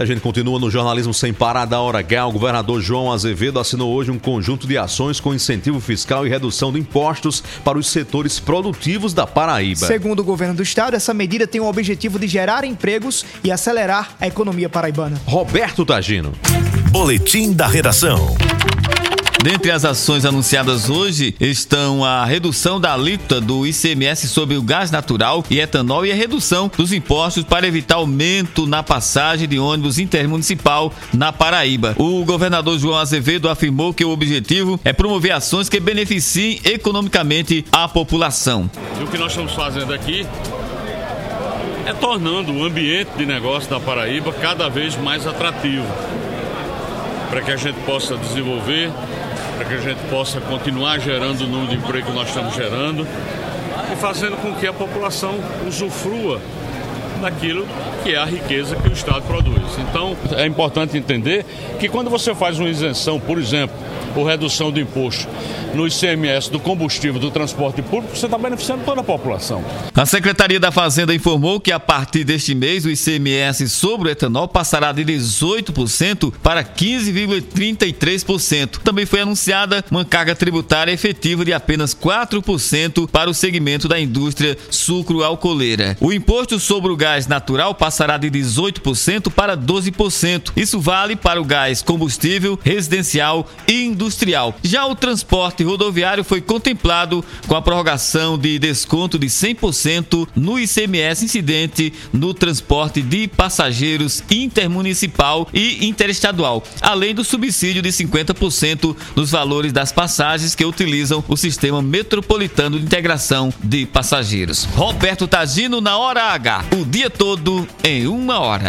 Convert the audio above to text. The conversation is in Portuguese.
A gente continua no jornalismo sem parar da hora H. O governador João Azevedo assinou hoje um conjunto de ações com incentivo fiscal e redução de impostos para os setores produtivos da Paraíba. Segundo o governo do estado, essa medida tem o objetivo de gerar empregos e acelerar a economia paraibana. Roberto Tagino. Boletim da redação. Dentre as ações anunciadas hoje estão a redução da alíquota do ICMS sobre o gás natural e etanol e a redução dos impostos para evitar aumento na passagem de ônibus intermunicipal na Paraíba. O governador João Azevedo afirmou que o objetivo é promover ações que beneficiem economicamente a população. E o que nós estamos fazendo aqui é tornando o ambiente de negócio da Paraíba cada vez mais atrativo para que a gente possa desenvolver para que a gente possa continuar gerando o número de emprego que nós estamos gerando e fazendo com que a população usufrua daquilo que é a riqueza que o Estado produz. Então, é importante entender que quando você faz uma isenção, por exemplo, por redução do imposto no ICMS do combustível do transporte público, você está beneficiando toda a população. A Secretaria da Fazenda informou que a partir deste mês o ICMS sobre o etanol passará de 18% para 15,33%. Também foi anunciada uma carga tributária efetiva de apenas 4% para o segmento da indústria sucro-alcooleira. O imposto sobre o gás natural passará de 18% para 12%. Isso vale para o gás combustível, residencial e industrial. Já o transporte rodoviário foi contemplado com a prorrogação de desconto de 100% no ICMS incidente no transporte de passageiros intermunicipal e interestadual, além do subsídio de 50% nos valores das passagens que utilizam o sistema metropolitano de integração de passageiros. Roberto Tagino na hora H, o dia todo em uma hora.